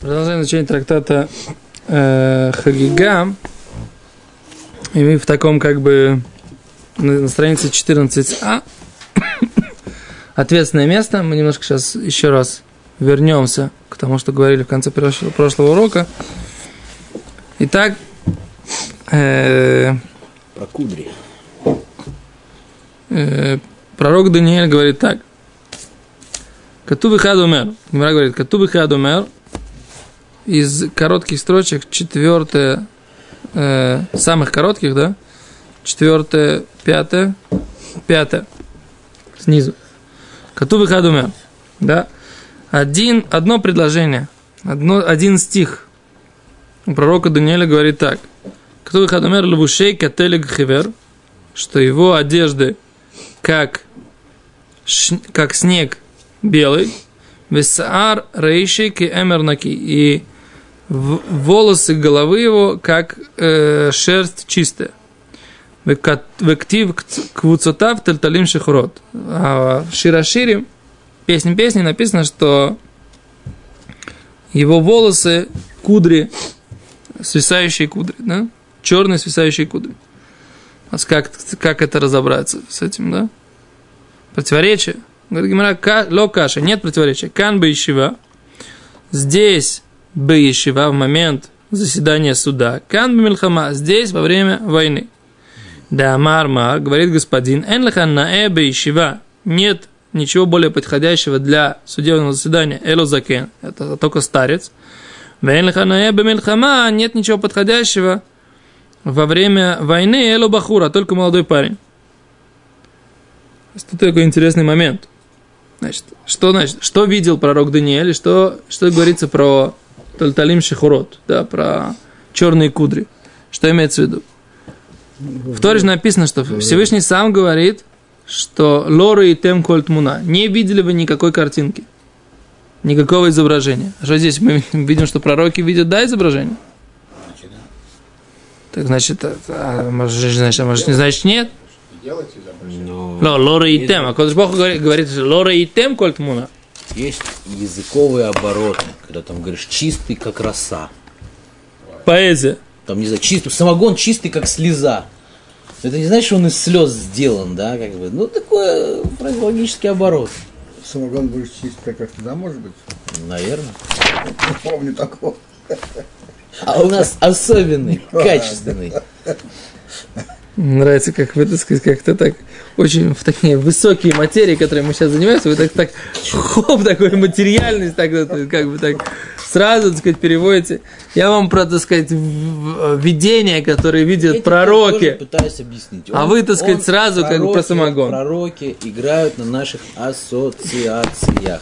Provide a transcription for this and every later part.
Продолжаем изучение трактата э, Хагига. И мы в таком как бы на, на странице 14а. Ответственное место. Мы немножко сейчас еще раз вернемся к тому, что говорили в конце прошлого, прошлого урока. Итак, э, про кудри. Э, пророк Даниэль говорит так. Катубы Хадумер. Гимара говорит, Катубы Хадумер – из коротких строчек четвертое, э, самых коротких, да, четвертое, пятое, пятое, снизу. Катубы хадумер, да, один, одно предложение, одно, один стих у пророка Даниэля говорит так. Катубы хадумер лабушей кателег хивер, что его одежды как, как снег белый, Весаар рейшики эмернаки. И волосы головы его, как э, шерсть чистая. Вектив квуцотав тальталим шихрот. А в Широшире, песни песни написано, что его волосы, кудри, свисающие кудри, да? Черные свисающие кудри. А как, как это разобраться с этим, да? Противоречие. Говорит Гимара, ло каша, нет противоречия. Кан бы Здесь Бейшива в момент заседания суда. Кан Мильхама здесь во время войны. Да, Марма, говорит господин, Энлахан на э Бейшива. Нет ничего более подходящего для судебного заседания. Элозакен, это только старец. Венлахан на э Мильхама нет ничего подходящего во время войны Эло Бахура, только молодой парень. Тут такой интересный момент. Значит, что, значит, что видел пророк Даниэль, что, что говорится про Тальталим Шихурот, да, про черные кудри. Что имеется в виду? В Торе же написано, что Всевышний сам говорит, что Лоры и Тем Кольтмуна не видели вы никакой картинки, никакого изображения. А что здесь мы видим, что пророки видят, да, изображение? Так значит, а, а может, значит, а может, не значит нет? Но... Лора и тем. А Кодыш Бог говорит, говорит лора и тем кольтмуна. Есть языковые обороты, когда там говоришь чистый, как роса. Поэзия. Там, не знаю, чистый, самогон чистый, как слеза. Это не значит, что он из слез сделан, да, как бы. Ну, такой фразеологический оборот. Самогон будет чистый, как слеза, может быть? Наверное. Не помню такого. А у нас особенный, качественный. Нравится, как вы, так сказать, как-то так очень в такие высокие материи, которые мы сейчас занимаемся, вы так, так хоп, такой материальность, так, как бы так сразу, так сказать, переводите. Я вам про, так сказать, видение, которое видят Я пророки. пытаюсь объяснить. А он, а вы, так сказать, сразу пророки, как бы про самогон. Пророки играют на наших ассоциациях.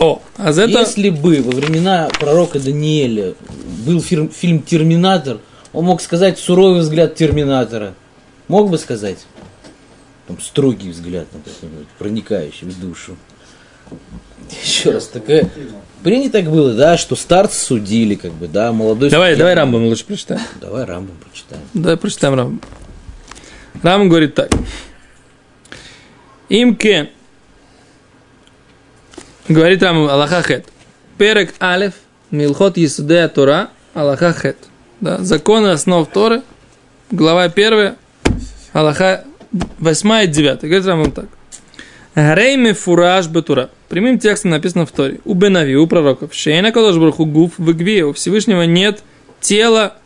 О, а за это... Если бы во времена пророка Даниэля был фильм, фильм «Терминатор», он мог сказать суровый взгляд терминатора. Мог бы сказать? Там строгий взгляд, например, проникающий в душу. Еще раз, такое... Принято так было, да, что старцы судили, как бы, да, молодой... Давай, давай Рамбам лучше прочитаем. Давай Рамбам прочитаем. Давай прочитаем Рамбам. Рамбам говорит так. Имке, говорит Рамбам, Аллаха хет. Перек алев, милхот Есудея Тора, Аллаха хет. Да, законы основ Торы, глава 1, Аллаха 8 и 9. Говорит вам так. Грейме фураж батура. Прямым текстом написано в Торе. У Бенави, у пророков. Шейна калош браху гуф в гве. У Всевышнего нет тела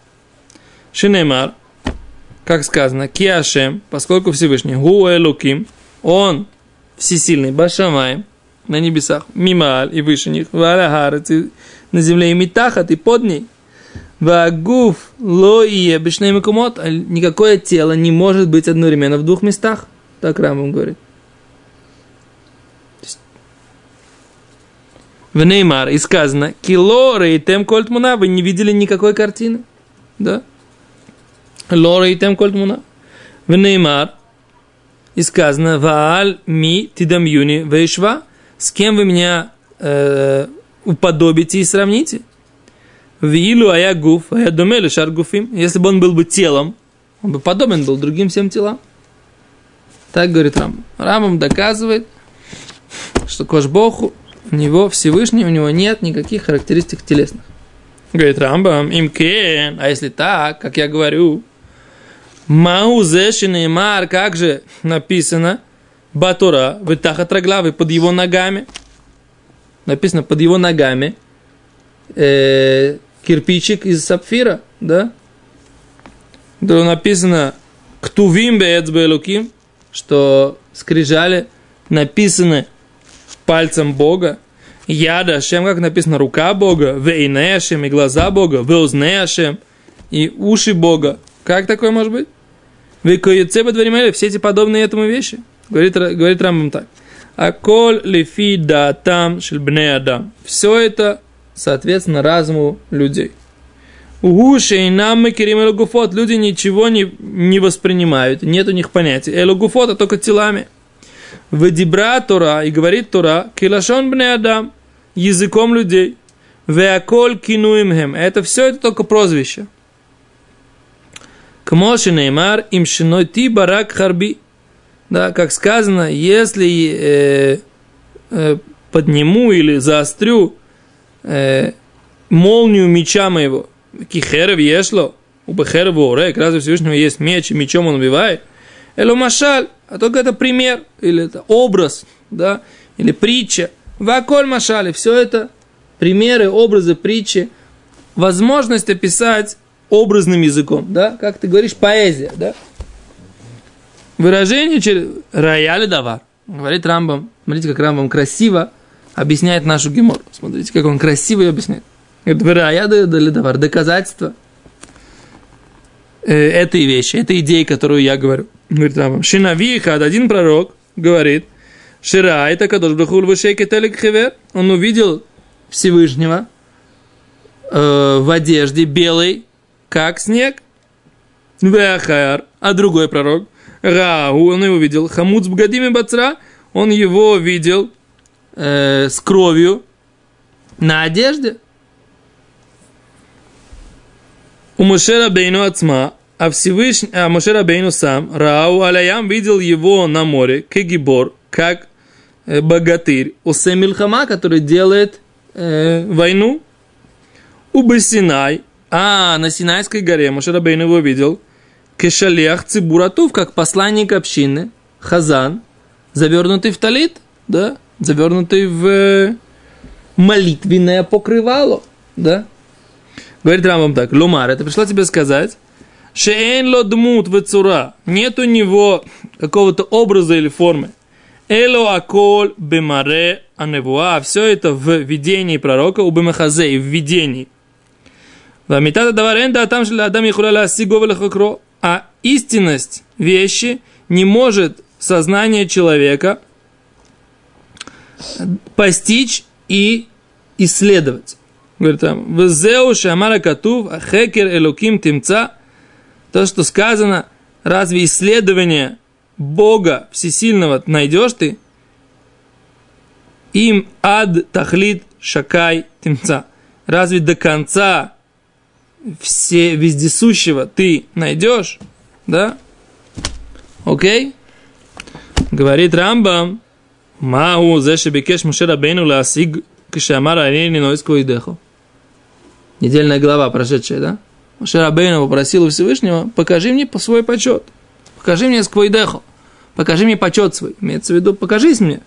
Шинемар. Как сказано, Киашем, поскольку Всевышний, Гу Элуким, Он всесильный, Башамай, на небесах, Мимааль и выше них, Валя на земле и Митахат и под ней. Вагуф ло и обычный макумот, а никакое тело не может быть одновременно в двух местах. Так Рамбам говорит. В Неймар и сказано, кило рейтем кольтмуна, вы не видели никакой картины. Да? Ло рейтем кольтмуна. В Неймар и сказано, вааль ми тидам юни вейшва, с кем вы меня э, уподобите и сравните. Вилу ая гуф, ая домели шар гуфим. Если бы он был бы телом, он бы подобен был другим всем телам. Так говорит Рам. Рамам доказывает, что Кошбоху у него Всевышний, у него нет никаких характеристик телесных. Говорит Рамбам, им кен, а если так, как я говорю, Маузе Мар, как же написано, Батура, вы тахат раглавы под его ногами. Написано под его ногами. Э, кирпичик из сапфира, да? То написано Ктувим беэцбелуким, что скрижали написаны пальцем Бога. Яда Ашем, как написано, рука Бога, вейне Ашем, и глаза Бога, веузне Ашем, и уши Бога. Как такое может быть? Вы коецеба дворимели, все эти подобные этому вещи. Говорит, говорит Рамбам так. А коль лифи да там шельбне адам. Все это соответственно разуму людей. Угуши и нам керим элогуфот. Люди ничего не, не воспринимают, нет у них понятия. Элогуфот, а только телами. Ведибра Тора, и говорит Тора, килашон бне адам, языком людей. Веаколь кинуимхем. Это все это только прозвище. Кмоши Неймар, им шиной ти барак харби. Да, как сказано, если э, э, подниму или заострю э, молнию меча моего, кихерев ешло, у бехерев орек, разве Всевышнего есть меч, и мечом он убивает? Эло машаль, а только это пример, или это образ, да, или притча. Ваколь машали, все это примеры, образы, притчи, возможность описать образным языком, да, как ты говоришь, поэзия, да. Выражение через рояли давар. Говорит Рамбам, смотрите, как Рамбам красиво объясняет нашу гемор. Смотрите, как он красиво ее объясняет. Говорит, доказательство э, этой вещи, этой идеи, которую я говорю. Говорит Рамбам, Шинавиха, один пророк, говорит, Шира, это Кадош Брахул Хевер, он увидел Всевышнего э, в одежде белой, как снег. Веахар, а другой пророк, Рау, он его видел, Хамуц Бгадими Бацра, он его видел э, с кровью на одежде. У Мушера Бейну Ацма, а Всевышний, а Мушера Бейну сам, Рау Алаям видел его на море, Кегибор, как э, богатырь, у Семильхама, который делает э, войну, у Бесинай, а на Синайской горе Мушера Бейну его видел – Кешалех Цибуратув, как посланник общины, Хазан, завернутый в талит, да, завернутый в э, молитвенное покрывало, да. Говорит Рамбам так, Лумар, это пришло тебе сказать, Шеэн лодмут вецура, нет у него какого-то образа или формы. Эло аколь бемаре аневуа, все это в видении пророка, у бемахазе, в видении. Вамитата даваренда, а там же адам лехокро а истинность вещи не может сознание человека постичь и исследовать. Говорит там, «Везеу шамара катув, хекер элуким тимца» То, что сказано, разве исследование Бога Всесильного найдешь ты? Им ад тахлит шакай тимца. Разве до конца все вездесущего ты найдешь, да? Окей? Говорит Рамбам, Мау зеше бекеш Муше Рабейну ласиг кшамар арени нойску идехо. Недельная глава прошедшая, да? Муше Рабейну попросил у Всевышнего, покажи мне свой почет. Покажи мне сквойдехо. Покажи мне почет свой. Имеется в виду, покажись мне.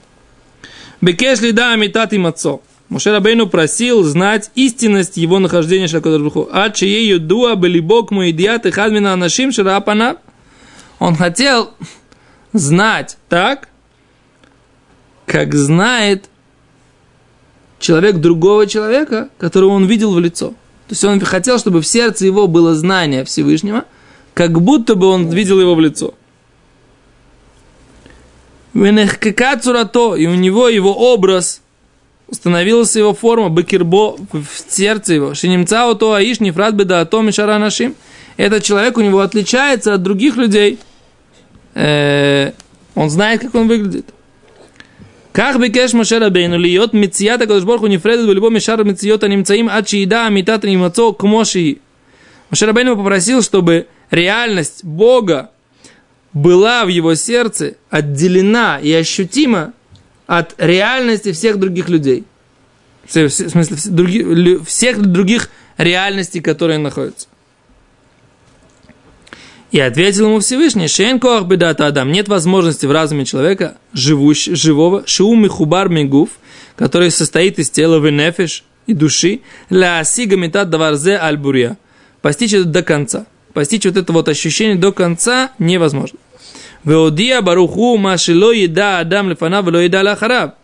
Бекеш ли да амитат и мацо. Моше Рабейну просил знать истинность его нахождения Шакадурбуху. А чьей дуа были бог мой идиат и хадмина анашим шарапана. Он хотел знать так, как знает человек другого человека, которого он видел в лицо. То есть он хотел, чтобы в сердце его было знание Всевышнего, как будто бы он видел его в лицо. И у него его образ – установилась его форма, бекирбо в сердце его. Шинимцао то аиш нефрат беда то мишара нашим. Этот человек у него отличается от других людей. Э, он знает, как он выглядит. Как бекеш Моше Рабейну льет мецията Кадошборху нефредет в любом мишар мецията немцаим ад чиида амитат немацо кмоши. Моше Рабейну попросил, чтобы реальность Бога была в его сердце отделена и ощутима от реальности всех других людей. В смысле, всех других реальностей, которые находятся. И ответил ему Всевышний, Шейн коах бедата Адам, нет возможности в разуме человека, живущего, живого, шиум хубар мигуф, который состоит из тела венефиш и души, ля асига метат даварзе альбурия. Постичь это до конца. Постичь вот это вот ощущение до конца невозможно. Веодия баруху машило еда Адам лефана вело еда лахараб.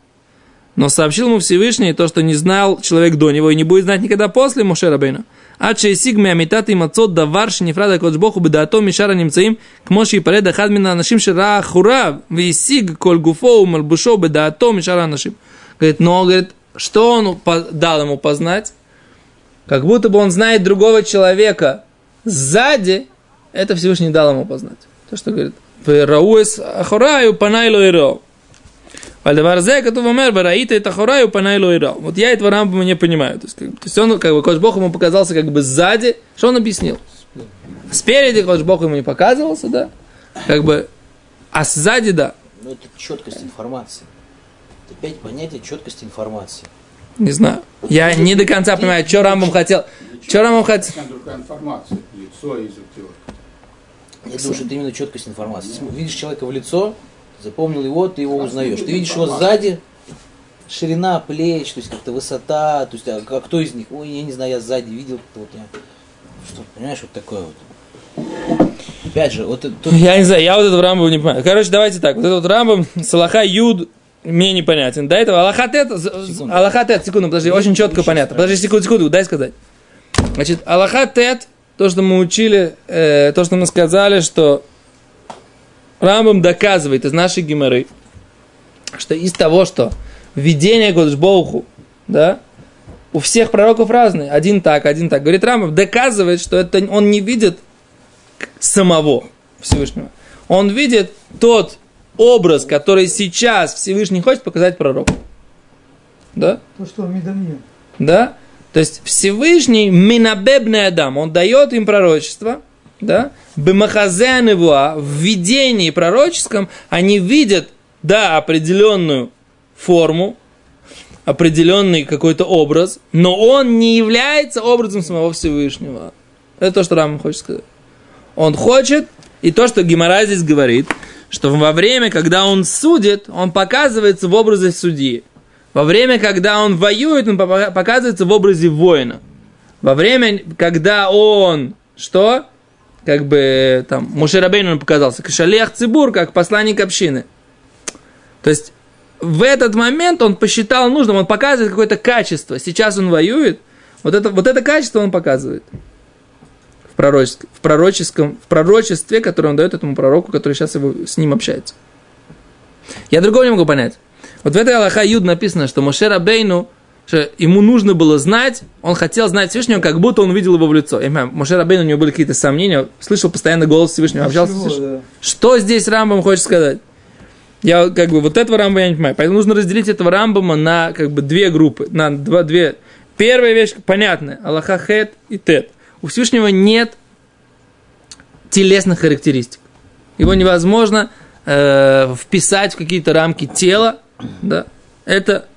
Но сообщил ему Всевышний то, что не знал человек до него и не будет знать никогда после Муше Рабейна. עד שהשיג מאמיתת הימצאות דבר שנפרד הקדוש ברוך הוא בדעתו משאר הנמצאים, כמו שיפרד אחד מן האנשים שראה אחוריו, והשיג כל גופו ומלבושו בדעתו משאר האנשים. Говорит, но, говорит, что он по- дал ему познать? Как будто бы он знает другого человека сзади, это Всевышний дал ему познать. То, что говорит, «Рауэс ахораю панайло иро». Вальдаварзе, который умер, Вараита это хораю, панайло ирау. Вот я этого Рамбама не понимаю. То есть, как, то есть он, как бы, Кош Бог ему показался как бы сзади. Что он объяснил? Спереди Кош Бог ему не показывался, да? Как бы, а сзади, да. Ну, это четкость информации. Это опять понятие четкости информации. Не знаю. Я не до конца понимаю, что Рамбам хотел. Что Рамбам хотел? Другая информация, лицо, тело. Я думаю, что это именно четкость информации. Если видишь человека в лицо, запомнил его, ты его узнаешь. Ты видишь его сзади, ширина плеч, то есть как-то высота, то есть а, а кто из них? Ой, я не знаю, я сзади видел, вот я. Что, понимаешь, вот такое вот. Опять же, вот тут Я не знаю, я вот этого Рамбама не понимаю. Короче, давайте так. Вот этот вот Рамбам, Салаха Юд, мне непонятен. До этого Аллахатет. Аллахатет, секунду, подожди, очень четко понятно. Подожди, секунду, секунду, дай сказать. Значит, Аллахатет, то, что мы учили, э, то, что мы сказали, что Рамбам доказывает из нашей геморы, что из того, что видение Годшбоуху, да, у всех пророков разные. Один так, один так. Говорит Рамбам, доказывает, что это он не видит самого Всевышнего. Он видит тот образ, который сейчас Всевышний хочет показать пророку. Да? То, что Медамьен. Да? То есть Всевышний минабебный Адам, он дает им пророчество, да? Бемахазе невуа, в видении пророческом они видят, да, определенную форму, определенный какой-то образ, но он не является образом самого Всевышнего. Это то, что Рам хочет сказать. Он хочет, и то, что Гимара здесь говорит, что во время, когда он судит, он показывается в образе судьи. Во время, когда он воюет, он пока- показывается в образе воина. Во время, когда он, что? Как бы, там, Мушерабейн он показался, Кашалех Цибур, как посланник общины. То есть, в этот момент он посчитал нужным, он показывает какое-то качество. Сейчас он воюет, вот это, вот это качество он показывает в пророческом, в пророческом, в пророчестве, которое он дает этому пророку, который сейчас его, с ним общается. Я другого не могу понять. Вот в этой Аллаха Юд написано, что Моше Рабейну, что ему нужно было знать, он хотел знать Всевышнего, как будто он видел его в лицо. Я понимаю, Моше Рабейну у него были какие-то сомнения, слышал постоянно голос Всевышнего, общался с Чего, Всевышним. да. Что здесь Рамбам хочет сказать? Я как бы вот этого Рамбама я не понимаю. Поэтому нужно разделить этого Рамбама на как бы две группы, на два, две. Первая вещь понятная. Аллаха хет и тет. У Всевышнего нет телесных характеристик. Его невозможно э, вписать в какие-то рамки тела. Да? Это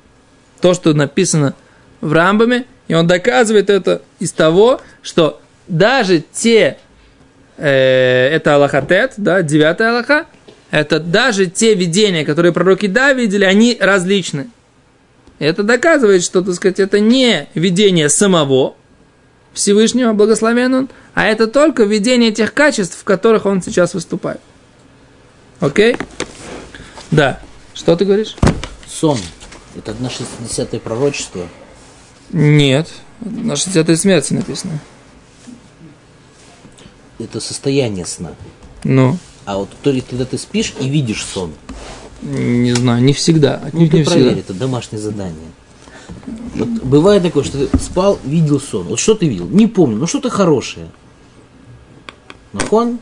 то, что написано в Рамбаме. И он доказывает это из того, что даже те, э, это Аллахатет, да, девятая Аллаха, это даже те видения, которые пророки да видели, они различны. Это доказывает, что, так сказать, это не видение самого Всевышнего, благословен он, а это только видение тех качеств, в которых он сейчас выступает. Окей? Да. Что ты говоришь? сон. Это одно 60 пророчество. Нет. На 60-й смерти написано. Это состояние сна. Ну, А вот то ли когда ты спишь и видишь сон. не знаю, не всегда. Ну, Отнюдь ты не проверь, всегда. это домашнее задание. Вот бывает такое, что ты спал, видел сон. Вот что ты видел? Не помню, но что-то хорошее. Нахон?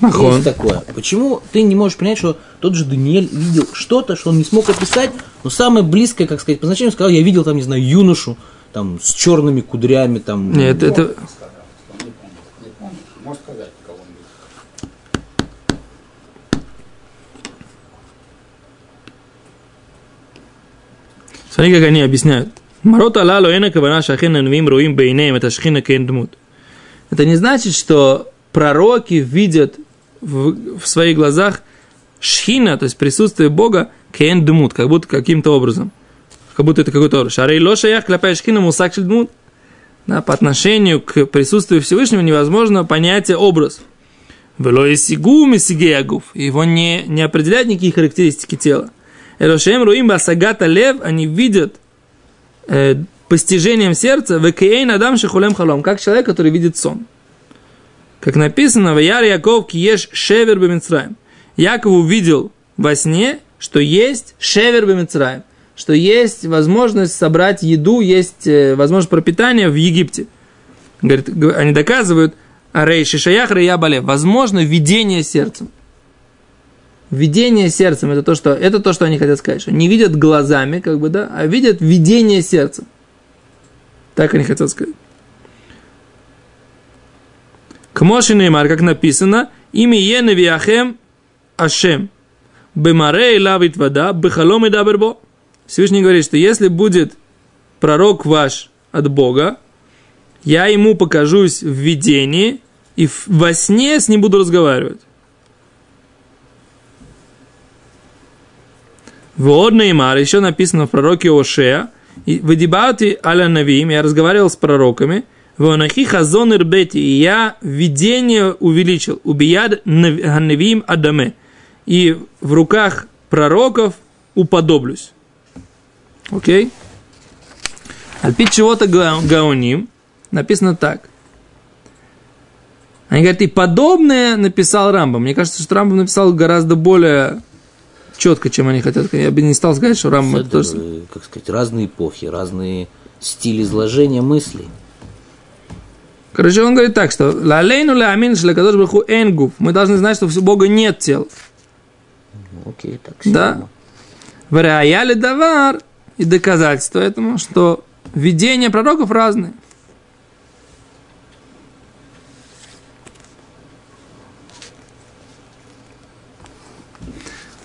Нахон. Есть такое. Почему ты не можешь понять, что тот же Даниэль видел что-то, что он не смог описать, но самое близкое, как сказать, по значению сказал, я видел там, не знаю, юношу, там, с черными кудрями, там. Нет, это... Он видел? Смотри, как они объясняют. Марот алалу эна кавана шахина нвим руим бейнеем, это шхина кендмут. Это не значит, что пророки видят в, в своих глазах шхина, то есть присутствие Бога, кендмут, как будто каким-то образом. Как будто это какой-то образ. Лоша ях кляпай шхина мусак шельдмут. Да, по отношению к присутствию Всевышнего невозможно понятие образ. Вело и сигу. Его не, не определяют никакие характеристики тела. Эрошем руим басагата лев, они видят э, постижением сердца, векейн адам шехулем халом, как человек, который видит сон. Как написано, в Яр Яков киеш шевер бемицраем. Яков увидел во сне, что есть шевер бемицраем, что есть возможность собрать еду, есть э, возможность пропитания в Египте. Говорит, они доказывают, Арей Шишаях Рея Бале, возможно, видение сердцем. Видение сердцем это то, что, это то, что они хотят сказать, что не видят глазами, как бы, да, а видят видение сердцем. Так они хотят сказать. Кмоши Неймар, как написано, имя Еневиахем Ашем. Бемаре и лавит вода, бехалом и дабербо. Всевышний говорит, что если будет пророк ваш от Бога, я ему покажусь в видении, и во сне с ним буду разговаривать. Вот Неймар, еще написано в пророке Ошея, в Дибати аля Навим, я разговаривал с пророками, в Онахи Хазон Ирбети, и я видение увеличил, убияд Ганевим Адаме, и в руках пророков уподоблюсь. Окей? Альпит чего-то гауним, написано так. Они говорят, и подобное написал Рамбам. Мне кажется, что Рамбам написал гораздо более четко, чем они хотят. Я бы не стал сказать, что Рамбам это тоже... э, Как сказать, разные эпохи, разные стили изложения мыслей. Короче, он говорит так, что «Лалейну ля шлякадош браху энгуф». Мы должны знать, что у Бога нет тел. Ну, Окей, так Да. Вариаяли давар. И доказательство этому, что видения пророков разные.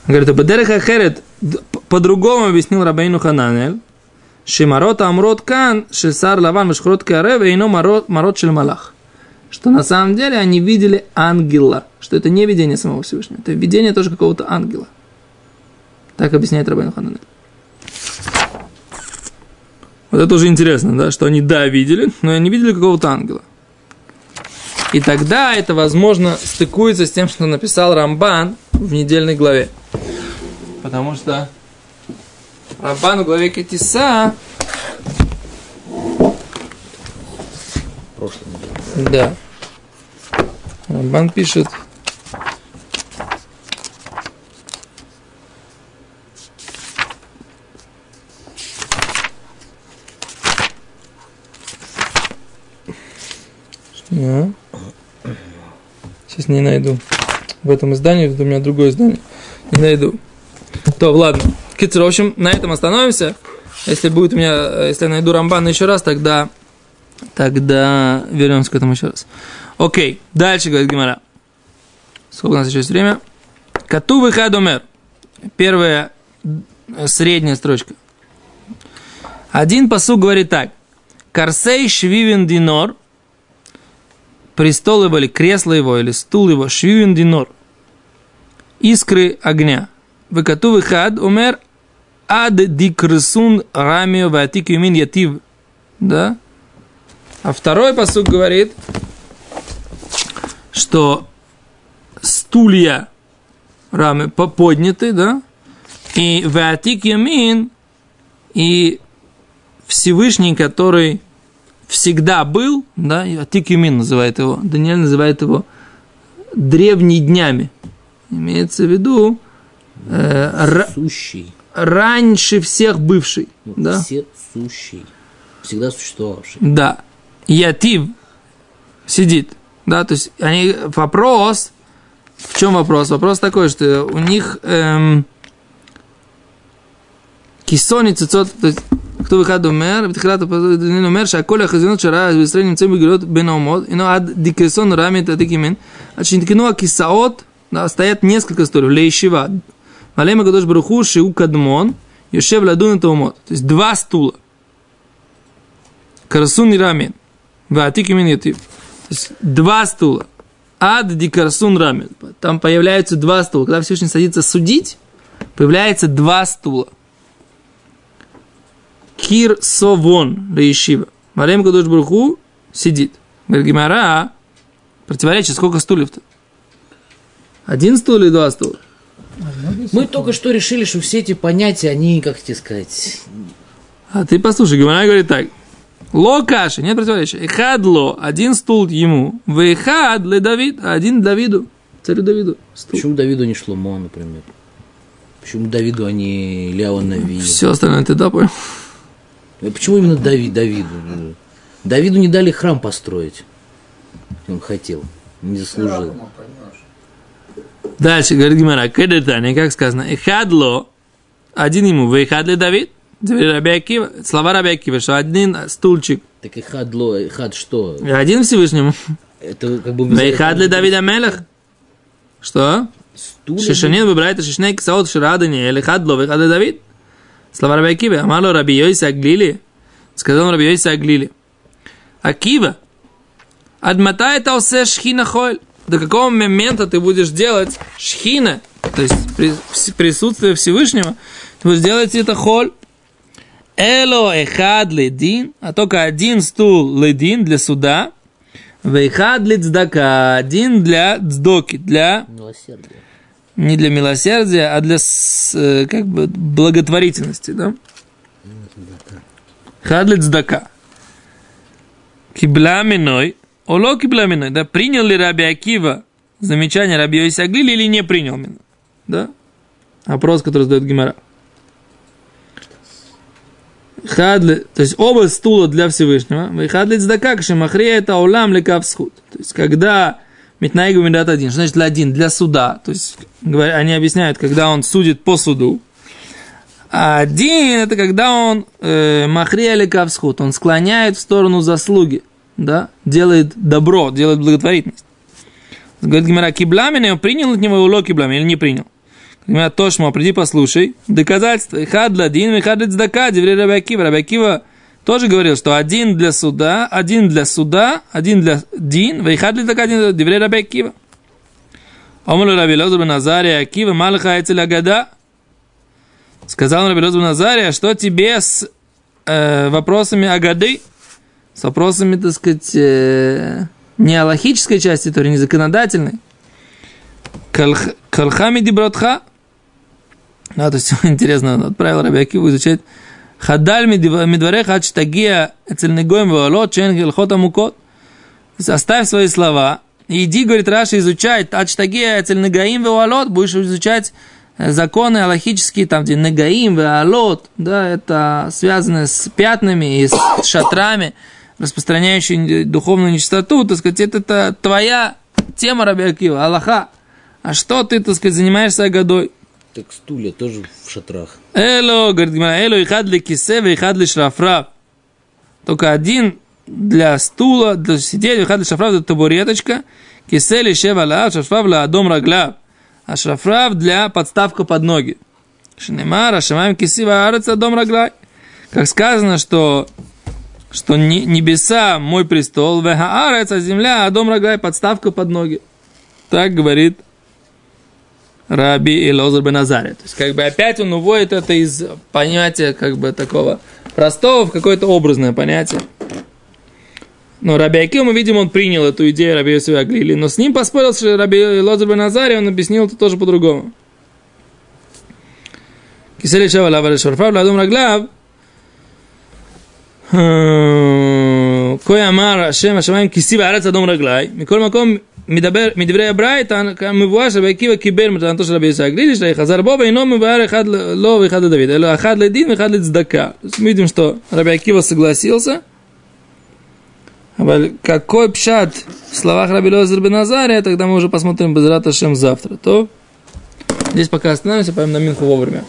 Говорит, Бадереха Ахерет по-другому объяснил Рабейну Хананель, Шимарот Амрот Кан, Шесар Лаван Машхрот Карев, и Марот, Марот Шельмалах. Что на самом деле они видели ангела, что это не видение самого Всевышнего, это видение тоже какого-то ангела. Так объясняет Рабейну Хананель. Вот это уже интересно, да, что они, да, видели, но они видели какого-то ангела. И тогда это, возможно, стыкуется с тем, что написал Рамбан в недельной главе. Потому что Рамбан в главе неделе. да, Рамбан пишет, Что? Сейчас не найду. В этом издании, у меня другое издание. Не найду. То, ладно. Кицер, в общем, на этом остановимся. Если будет у меня, э, если я найду Рамбана еще раз, тогда, тогда вернемся к этому еще раз. Окей, дальше говорит Гимара. Сколько у нас еще есть время? Кату выхадомер. Первая э, средняя строчка. Один посуг говорит так. Карсей швивен динор. Престол его или кресло его или стул его швивен динор. Искры огня. Выкату выхад умер ад дикрсун рамио ватик юмин ятив. Да? А второй посуд говорит, что стулья рамы по- подняты, да? И ватик юмин, и Всевышний, который всегда был, да, Атик Юмин называет его, Даниэль называет его древними днями. Имеется в виду э, Сущий раньше всех бывший. Ну, да? Все сущий, всегда существовавший. Да. Ятив сидит. Да, то есть они вопрос. В чем вопрос? Вопрос такой, что у них эм, кисони цицот, то есть кто выхад умер, битхрата ша коля шаколя чара шара, быстро немцем играют беномот, ино ну, ад дикесон рамит атикимен, а, а чинткину кисаот да, стоят несколько стульев, лейшива, Малема Гадош Баруху Шиу Кадмон Йошев Ладун это умот. То есть два стула. Карсун и Рамин. Ватик имен То есть два стула. Ад Дикарсун Рамин. Там появляются два стула. Когда Всевышний садится судить, появляется два стула. Кир Совон Рейшива. Малема Гадош Баруху сидит. Говорит, Гимара, а? сколько стульев-то? Один стул или два стула? Мы только что решили, что все эти понятия, они, как тебе сказать, А ты послушай, Гимара говорит так. Ло каши, нет противоречия. Ихад ло, один стул ему. Вейхад ле Давид, один Давиду, царю Давиду. Стул. почему Давиду не Шломо, например? Почему Давиду, а не Ляо Нави? Все остальное ты да понял? А Почему именно Давид, Давиду? Давиду не дали храм построить. Он хотел, не заслужил. Дальше говорит Гимара, кедетане, как сказано, Ихад ло, один ему, вейхад ле Давид. Теперь Раби Акива, слова Раби Акива, что один стульчик, Так и хад ло, и хад что? один Всевышнему. Это как бы... Вейхад ле Давида Мелех. Что? Стулья Шишанин выбирает шишней кисаот ширадани, или хадло, выхады Давид. Слова Раби Акива. Амало Раби Йойса Аглили. Сказал Раби Йойса Аглили. Акива. Адмата это осе шхина. До какого момента ты будешь делать шхина, то есть присутствие Всевышнего, ты будешь делать это холь. Эло эхад ледин, а только один стул ледин для суда. Вейхад лидздака, один для дздоки, для Милосердие. не для милосердия, а для э, как бы благотворительности, да? Хадлит здака. Кибла миной, оло кибла миной, да, принял ли Раби Акива замечание Раби Йоси Аглили или не принял меня, да? Вопрос, который задает Гимара. Хадли, то есть оба стула для Всевышнего. Вы хадли цдака, кшемахрия это улам лекавсхуд. То есть когда Митнаигу Медат один, значит для один? Для суда. То есть они объясняют, когда он судит по суду. А один это когда он э, махрия лекавсхуд, он склоняет в сторону заслуги, да, делает добро, делает благотворительность. Говорит Гимара, кибламин, он принял от него уло кибламин или не принял? Говорит, Тошмо, приди послушай. Доказательство. Ихад ладин, ихад цдака, деврей Раби Акива. Раби Акива тоже говорил, что один для суда, один для суда, один для дин, вейхад ли цдака, один для деврей Раби Акива. Омалу Раби Лозу бен Азария Акива, малха эцель агада. Сказал Раби Лозу бен Азария, что тебе с э, вопросами агады, с вопросами, так сказать, э, не аллахической части, то есть не законодательной, Калх- Калхами дибротха. Да, то есть интересно, отправил Раби Акиву изучать. Хадаль медвареха ад штагия эцель негоем ваолот чен гилхот амукот. То есть оставь свои слова. Иди, говорит Раша, изучай ад штагия эцель негаим ваолот, будешь изучать э, законы аллахические, там, где негаим, ваолот, да, это связано с пятнами и с шатрами, распространяющие духовную нечистоту, так сказать, это, это твоя тема, Раби Акива, Аллаха. А что ты, так сказать, занимаешься годой? Так стулья тоже в шатрах. Эло, говорит Гимара, эло и хад для кисе, и хад для шрафрав. Только один для стула, для сидеть, и хад для шрафрав, это табуреточка. Кисе ли шева ла, шрафрав ла дом рагла. А шрафрав для подставка под ноги. Шнемар, ашамаем киси ваараца дом раглай. Как сказано, что что небеса мой престол, вехаарец, а земля, а дом рога и подставка под ноги. Так говорит Раби Элозар бен Азаре. То есть, как бы опять он уводит это из понятия, как бы такого простого в какое-то образное понятие. Но Раби как мы видим, он принял эту идею Раби Йосифа Аглили, но с ним поспорил Раби Элозар бен он объяснил это тоже по-другому. Киселичава лаваришварфав ладум раглав – שורפיו לאדום רגליו אה, כה אמר השם השמיים כיסי בארץ אדום רגלי מכל מקום מדבר, מדברי הברייתא מבואר שרבי עקיבא קיבל מתנתו של רבי יוסי הגלילי שחזר בו ואינו מבאר אחד לו ואחד לדוד אלא אחד לדין ואחד לצדקה. То есть мы видим, что Раби Акива согласился, אבל какой пшат в словах Раби Лозер бен Азария, тогда мы уже посмотрим Безрат Ашем завтра. То здесь пока остановимся, пойдем на Минху вовремя.